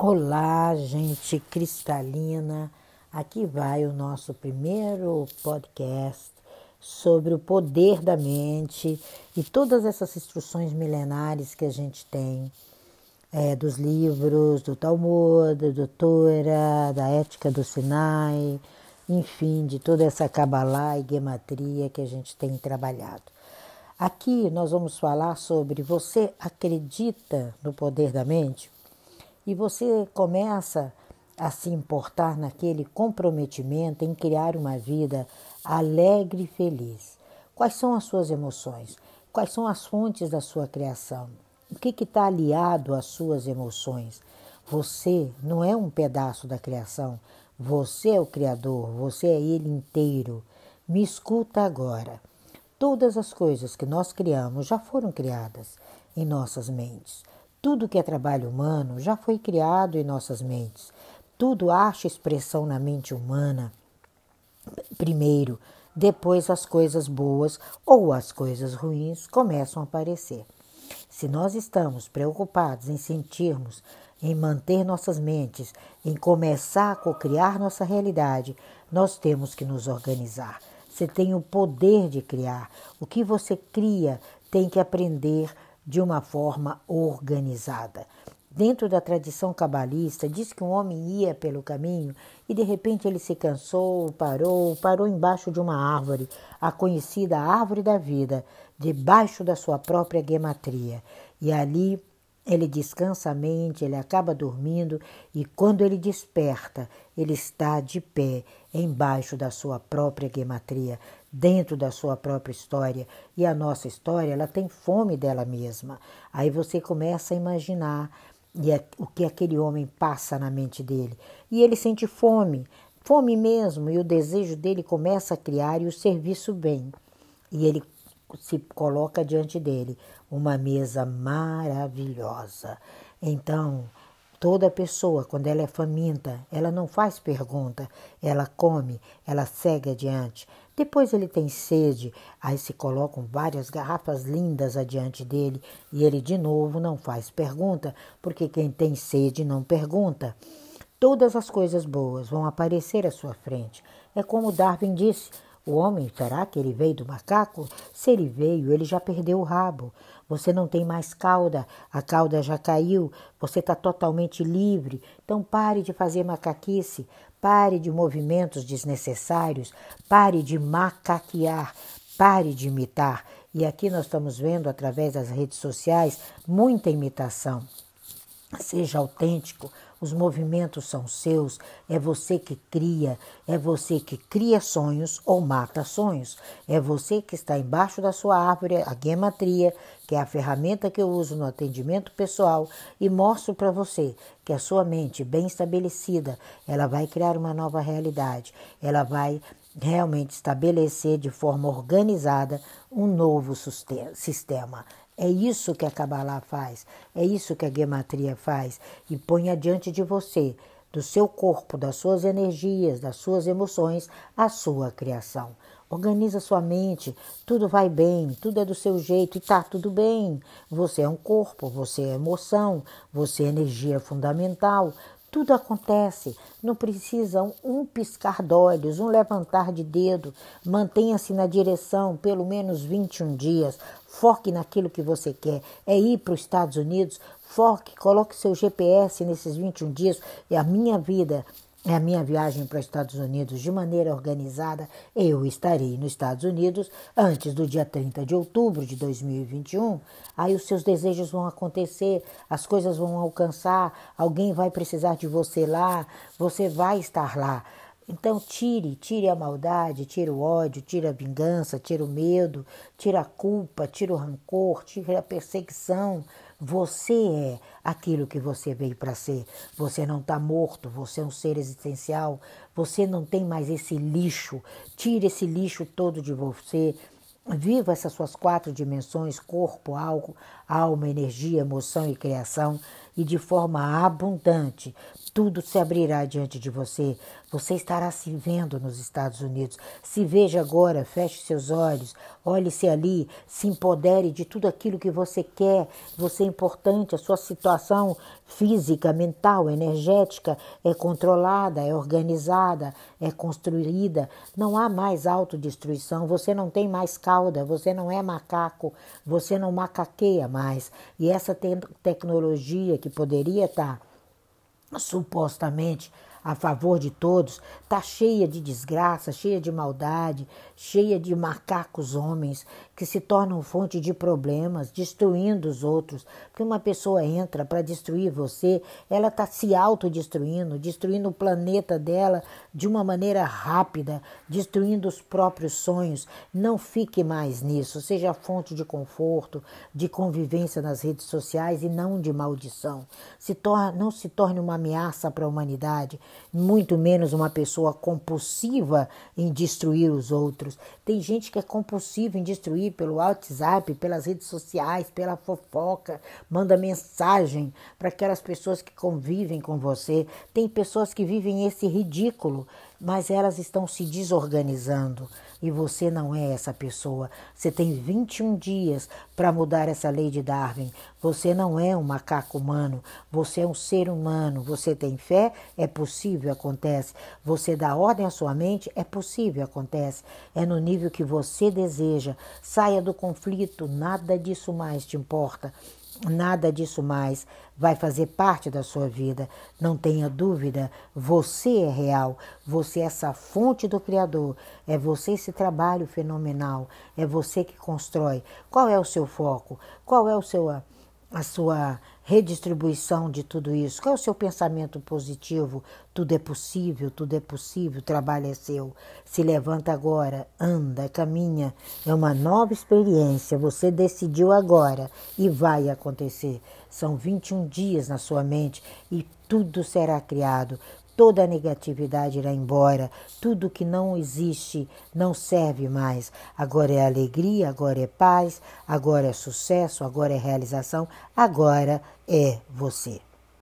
Olá, gente cristalina. Aqui vai o nosso primeiro podcast sobre o poder da mente e todas essas instruções milenares que a gente tem é, dos livros do Talmud, do Torah, da Ética do Sinai, enfim, de toda essa Kabbalah e Gematria que a gente tem trabalhado. Aqui nós vamos falar sobre você acredita no poder da mente? E você começa a se importar naquele comprometimento em criar uma vida alegre e feliz. Quais são as suas emoções? Quais são as fontes da sua criação? O que está aliado às suas emoções? Você não é um pedaço da criação, você é o Criador, você é Ele inteiro. Me escuta agora. Todas as coisas que nós criamos já foram criadas em nossas mentes. Tudo que é trabalho humano já foi criado em nossas mentes. Tudo acha expressão na mente humana primeiro, depois as coisas boas ou as coisas ruins começam a aparecer. Se nós estamos preocupados em sentirmos, em manter nossas mentes, em começar a cocriar nossa realidade, nós temos que nos organizar. Você tem o poder de criar. O que você cria tem que aprender de uma forma organizada. Dentro da tradição cabalista, diz que um homem ia pelo caminho e de repente ele se cansou, parou, parou embaixo de uma árvore, a conhecida árvore da vida, debaixo da sua própria gematria. E ali ele descansa a mente, ele acaba dormindo e quando ele desperta, ele está de pé embaixo da sua própria gematria, dentro da sua própria história. E a nossa história, ela tem fome dela mesma. Aí você começa a imaginar e é o que aquele homem passa na mente dele. E ele sente fome, fome mesmo, e o desejo dele começa a criar e o serviço bem. E ele se coloca diante dele uma mesa maravilhosa. Então, toda pessoa, quando ela é faminta, ela não faz pergunta, ela come, ela segue adiante. Depois ele tem sede, aí se colocam várias garrafas lindas adiante dele e ele de novo não faz pergunta, porque quem tem sede não pergunta. Todas as coisas boas vão aparecer à sua frente. É como Darwin disse: o homem, será que ele veio do macaco? Se ele veio, ele já perdeu o rabo. Você não tem mais cauda, a cauda já caiu, você está totalmente livre. Então pare de fazer macaquice, pare de movimentos desnecessários, pare de macaquear, pare de imitar. E aqui nós estamos vendo, através das redes sociais, muita imitação. Seja autêntico, os movimentos são seus, é você que cria, é você que cria sonhos ou mata sonhos. É você que está embaixo da sua árvore, a gematria, que é a ferramenta que eu uso no atendimento pessoal e mostro para você que a sua mente bem estabelecida, ela vai criar uma nova realidade. Ela vai realmente estabelecer de forma organizada um novo sistema. É isso que a Kabbalah faz, é isso que a Gematria faz e põe adiante de você, do seu corpo, das suas energias, das suas emoções, a sua criação. Organiza sua mente, tudo vai bem, tudo é do seu jeito e tá tudo bem. Você é um corpo, você é emoção, você é energia fundamental, tudo acontece, não precisa um piscar de um levantar de dedo. Mantenha-se na direção pelo menos 21 dias. Foque naquilo que você quer. É ir para os Estados Unidos? Foque, coloque seu GPS nesses 21 dias. E a minha vida a minha viagem para os Estados Unidos de maneira organizada. Eu estarei nos Estados Unidos antes do dia 30 de outubro de 2021. Aí os seus desejos vão acontecer, as coisas vão alcançar, alguém vai precisar de você lá, você vai estar lá. Então tire, tire a maldade, tire o ódio, tire a vingança, tire o medo, tire a culpa, tire o rancor, tire a perseguição. Você é aquilo que você veio para ser. Você não está morto, você é um ser existencial. Você não tem mais esse lixo. Tire esse lixo todo de você. Viva essas suas quatro dimensões: corpo, algo, alma, energia, emoção e criação. E de forma abundante. Tudo se abrirá diante de você. Você estará se vendo nos Estados Unidos. Se veja agora, feche seus olhos, olhe-se ali, se empodere de tudo aquilo que você quer. Você é importante, a sua situação física, mental, energética é controlada, é organizada, é construída. Não há mais autodestruição. Você não tem mais cauda, você não é macaco, você não macaqueia mais. E essa te tecnologia que poderia estar supostamente a favor de todos, está cheia de desgraça, cheia de maldade, cheia de macacos homens que se tornam fonte de problemas, destruindo os outros. Porque uma pessoa entra para destruir você, ela está se autodestruindo, destruindo o planeta dela de uma maneira rápida, destruindo os próprios sonhos. Não fique mais nisso, seja fonte de conforto, de convivência nas redes sociais e não de maldição. Se torna, não se torne uma ameaça para a humanidade muito menos uma pessoa compulsiva em destruir os outros. Tem gente que é compulsiva em destruir pelo WhatsApp, pelas redes sociais, pela fofoca, manda mensagem para aquelas pessoas que convivem com você. Tem pessoas que vivem esse ridículo mas elas estão se desorganizando e você não é essa pessoa. Você tem 21 dias para mudar essa lei de Darwin. Você não é um macaco humano, você é um ser humano. Você tem fé? É possível, acontece. Você dá ordem à sua mente? É possível, acontece. É no nível que você deseja. Saia do conflito, nada disso mais te importa. Nada disso mais vai fazer parte da sua vida. Não tenha dúvida, você é real, você é essa fonte do Criador, é você esse trabalho fenomenal, é você que constrói. Qual é o seu foco? Qual é o seu a sua redistribuição de tudo isso? Qual é o seu pensamento positivo? Tudo é possível, tudo é possível, o trabalho é seu. Se levanta agora, anda, caminha. É uma nova experiência. Você decidiu agora e vai acontecer. São 21 dias na sua mente e tudo será criado toda a negatividade irá embora, tudo que não existe não serve mais. Agora é alegria, agora é paz, agora é sucesso, agora é realização, agora é você.